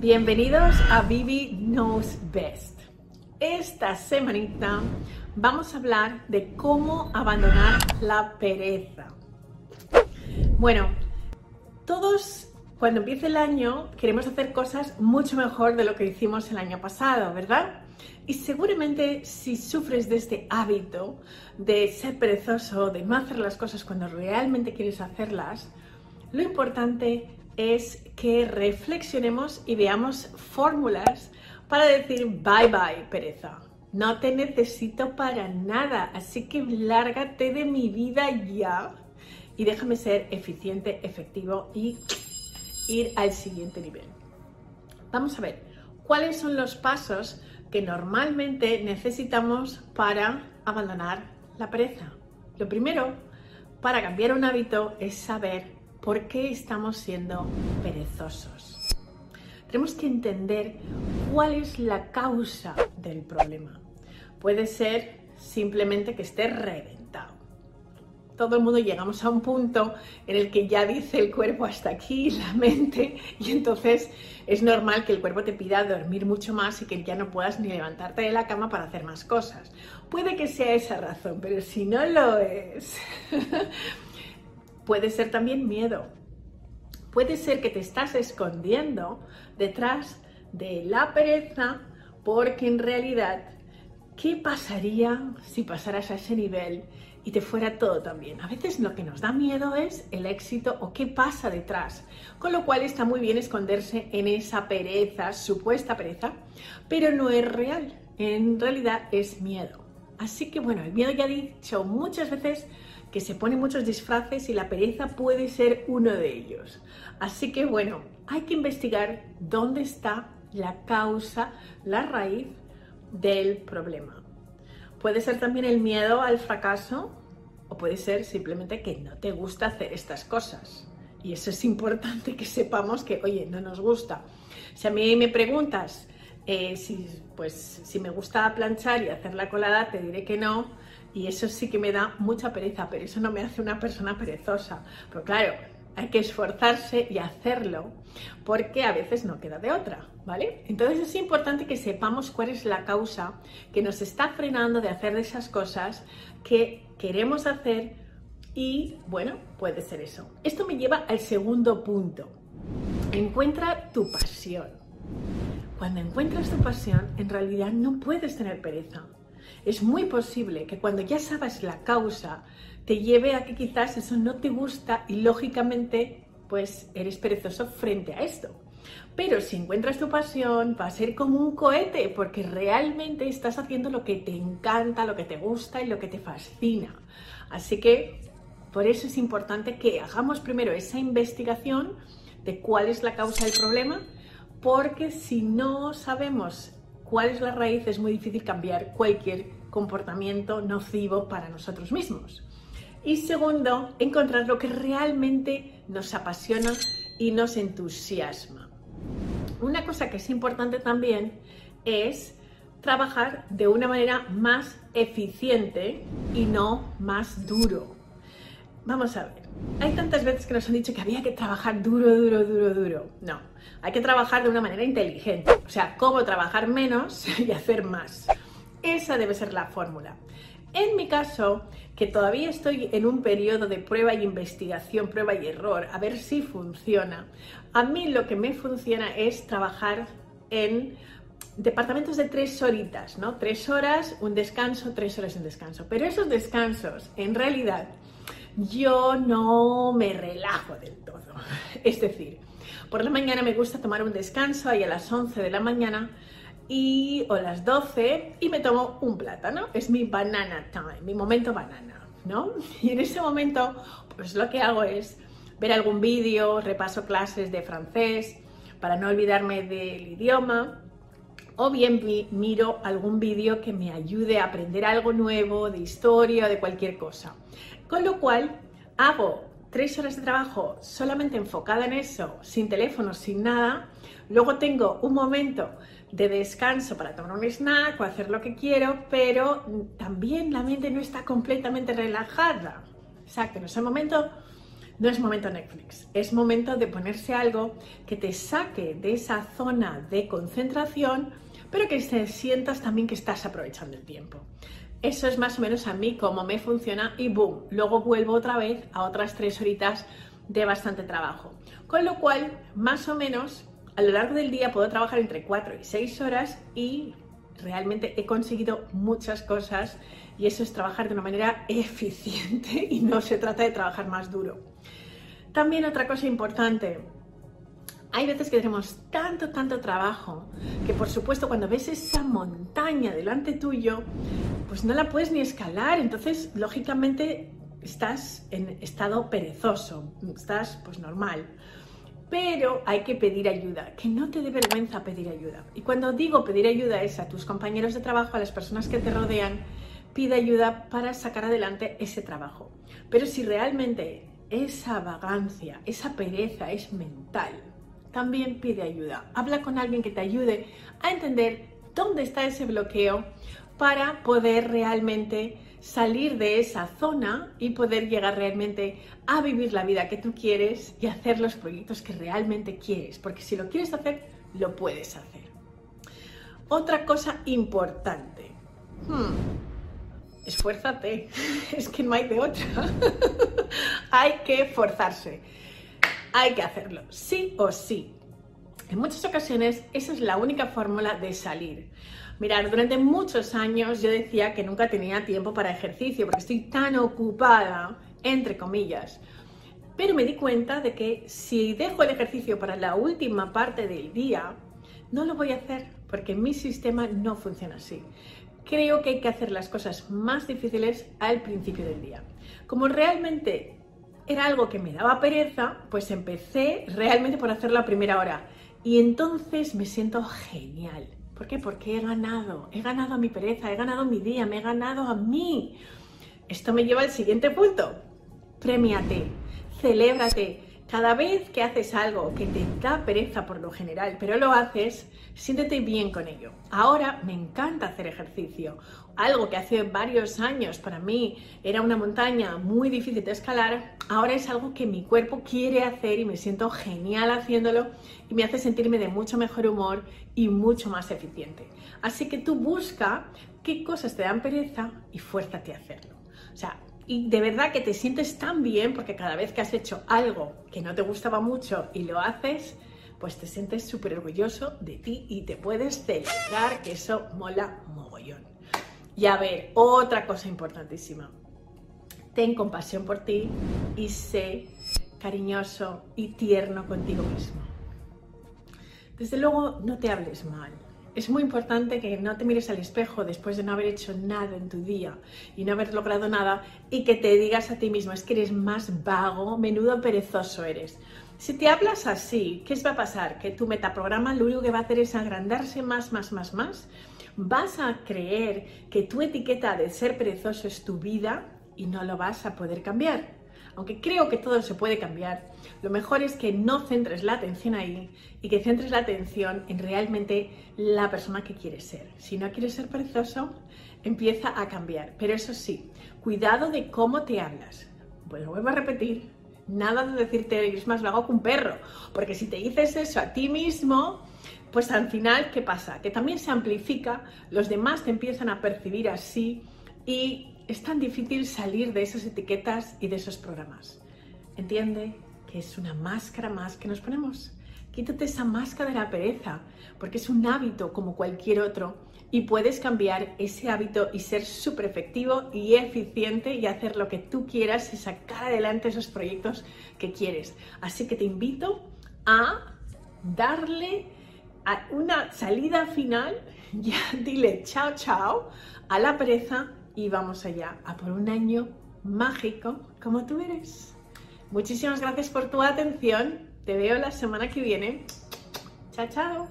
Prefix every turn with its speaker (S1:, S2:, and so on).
S1: Bienvenidos a Bibi Knows Best. Esta semanita vamos a hablar de cómo abandonar la pereza. Bueno, todos cuando empieza el año queremos hacer cosas mucho mejor de lo que hicimos el año pasado, ¿verdad? Y seguramente si sufres de este hábito de ser perezoso, de no hacer las cosas cuando realmente quieres hacerlas, lo importante es que reflexionemos y veamos fórmulas para decir bye bye pereza. No te necesito para nada, así que lárgate de mi vida ya y déjame ser eficiente, efectivo y ir al siguiente nivel. Vamos a ver, ¿cuáles son los pasos que normalmente necesitamos para abandonar la pereza? Lo primero, para cambiar un hábito, es saber por qué estamos siendo perezosos. Tenemos que entender cuál es la causa del problema. Puede ser simplemente que esté reventado. Todo el mundo llegamos a un punto en el que ya dice el cuerpo hasta aquí, la mente, y entonces es normal que el cuerpo te pida dormir mucho más y que ya no puedas ni levantarte de la cama para hacer más cosas. Puede que sea esa razón, pero si no lo es, Puede ser también miedo. Puede ser que te estás escondiendo detrás de la pereza porque en realidad, ¿qué pasaría si pasaras a ese nivel y te fuera todo también? A veces lo que nos da miedo es el éxito o qué pasa detrás. Con lo cual está muy bien esconderse en esa pereza, supuesta pereza, pero no es real. En realidad es miedo. Así que bueno, el miedo ya he dicho muchas veces que se pone muchos disfraces y la pereza puede ser uno de ellos. Así que bueno, hay que investigar dónde está la causa, la raíz del problema. Puede ser también el miedo al fracaso o puede ser simplemente que no te gusta hacer estas cosas. Y eso es importante que sepamos que, oye, no nos gusta. Si a mí me preguntas eh, si, pues, si me gusta planchar y hacer la colada, te diré que no y eso sí que me da mucha pereza, pero eso no me hace una persona perezosa. Pero claro, hay que esforzarse y hacerlo porque a veces no queda de otra, ¿vale? Entonces es importante que sepamos cuál es la causa que nos está frenando de hacer esas cosas que queremos hacer y bueno, puede ser eso. Esto me lleva al segundo punto. Encuentra tu pasión. Cuando encuentras tu pasión, en realidad no puedes tener pereza es muy posible que cuando ya sabes la causa te lleve a que quizás eso no te gusta y lógicamente pues eres perezoso frente a esto. Pero si encuentras tu pasión, va a ser como un cohete, porque realmente estás haciendo lo que te encanta, lo que te gusta y lo que te fascina. Así que por eso es importante que hagamos primero esa investigación de cuál es la causa del problema, porque si no sabemos cuál es la raíz, es muy difícil cambiar cualquier comportamiento nocivo para nosotros mismos. Y segundo, encontrar lo que realmente nos apasiona y nos entusiasma. Una cosa que es importante también es trabajar de una manera más eficiente y no más duro. Vamos a ver, hay tantas veces que nos han dicho que había que trabajar duro, duro, duro, duro. No, hay que trabajar de una manera inteligente. O sea, cómo trabajar menos y hacer más. Esa debe ser la fórmula. En mi caso, que todavía estoy en un periodo de prueba y investigación, prueba y error, a ver si funciona, a mí lo que me funciona es trabajar en departamentos de tres horitas, ¿no? Tres horas, un descanso, tres horas, un descanso. Pero esos descansos, en realidad, yo no me relajo del todo. Es decir, por la mañana me gusta tomar un descanso ahí a las 11 de la mañana y, o las 12 y me tomo un plátano. Es mi banana time, mi momento banana, ¿no? Y en ese momento, pues lo que hago es ver algún vídeo, repaso clases de francés para no olvidarme del idioma o bien miro algún vídeo que me ayude a aprender algo nuevo de historia o de cualquier cosa. Con lo cual hago tres horas de trabajo solamente enfocada en eso, sin teléfono, sin nada. Luego tengo un momento de descanso para tomar un snack o hacer lo que quiero, pero también la mente no está completamente relajada. Exacto, en ese momento no es momento Netflix, es momento de ponerse algo que te saque de esa zona de concentración, pero que te sientas también que estás aprovechando el tiempo. Eso es más o menos a mí cómo me funciona y boom, luego vuelvo otra vez a otras tres horitas de bastante trabajo. Con lo cual, más o menos, a lo largo del día puedo trabajar entre 4 y 6 horas y realmente he conseguido muchas cosas y eso es trabajar de una manera eficiente y no se trata de trabajar más duro. También otra cosa importante, hay veces que tenemos tanto, tanto trabajo que por supuesto cuando ves esa montaña delante tuyo, pues no la puedes ni escalar, entonces lógicamente estás en estado perezoso, estás pues normal pero hay que pedir ayuda, que no te dé vergüenza pedir ayuda. Y cuando digo pedir ayuda es a tus compañeros de trabajo, a las personas que te rodean, pide ayuda para sacar adelante ese trabajo. Pero si realmente esa vagancia, esa pereza es mental, también pide ayuda. Habla con alguien que te ayude a entender dónde está ese bloqueo para poder realmente salir de esa zona y poder llegar realmente a vivir la vida que tú quieres y hacer los proyectos que realmente quieres, porque si lo quieres hacer, lo puedes hacer. Otra cosa importante. Hmm, esfuérzate, es que no hay de otra. hay que forzarse, hay que hacerlo, sí o sí. En muchas ocasiones esa es la única fórmula de salir. Mirar, durante muchos años yo decía que nunca tenía tiempo para ejercicio porque estoy tan ocupada, entre comillas. Pero me di cuenta de que si dejo el ejercicio para la última parte del día, no lo voy a hacer porque mi sistema no funciona así. Creo que hay que hacer las cosas más difíciles al principio del día. Como realmente era algo que me daba pereza, pues empecé realmente por hacer la primera hora. Y entonces me siento genial. ¿Por qué? Porque he ganado, he ganado a mi pereza, he ganado mi día, me he ganado a mí. Esto me lleva al siguiente punto. Premiate, celébrate. Cada vez que haces algo que te da pereza por lo general, pero lo haces, siéntete bien con ello. Ahora me encanta hacer ejercicio. Algo que hace varios años para mí era una montaña muy difícil de escalar, ahora es algo que mi cuerpo quiere hacer y me siento genial haciéndolo y me hace sentirme de mucho mejor humor y mucho más eficiente. Así que tú busca qué cosas te dan pereza y fuérzate a hacerlo. O sea, y de verdad que te sientes tan bien porque cada vez que has hecho algo que no te gustaba mucho y lo haces, pues te sientes súper orgulloso de ti y te puedes celebrar que eso mola mogollón. Y a ver, otra cosa importantísima. Ten compasión por ti y sé cariñoso y tierno contigo mismo. Desde luego, no te hables mal es muy importante que no te mires al espejo después de no haber hecho nada en tu día y no haber logrado nada y que te digas a ti mismo, es que eres más vago, menudo perezoso eres. Si te hablas así, ¿qué va a pasar? Que tu metaprograma lo único que va a hacer es agrandarse más, más, más, más. Vas a creer que tu etiqueta de ser perezoso es tu vida y no lo vas a poder cambiar aunque creo que todo se puede cambiar, lo mejor es que no centres la atención ahí y que centres la atención en realmente la persona que quieres ser. Si no quieres ser perezoso, empieza a cambiar. Pero eso sí, cuidado de cómo te hablas. Pues lo vuelvo a repetir, nada de decirte eres más vago que un perro, porque si te dices eso a ti mismo, pues al final, ¿qué pasa? Que también se amplifica, los demás te empiezan a percibir así y es tan difícil salir de esas etiquetas y de esos programas. Entiende que es una máscara más que nos ponemos. Quítate esa máscara de la pereza, porque es un hábito como cualquier otro y puedes cambiar ese hábito y ser súper efectivo y eficiente y hacer lo que tú quieras y sacar adelante esos proyectos que quieres. Así que te invito a darle a una salida final, ya dile chao chao a la pereza y vamos allá a por un año mágico como tú eres. Muchísimas gracias por tu atención. Te veo la semana que viene. Chao, chao.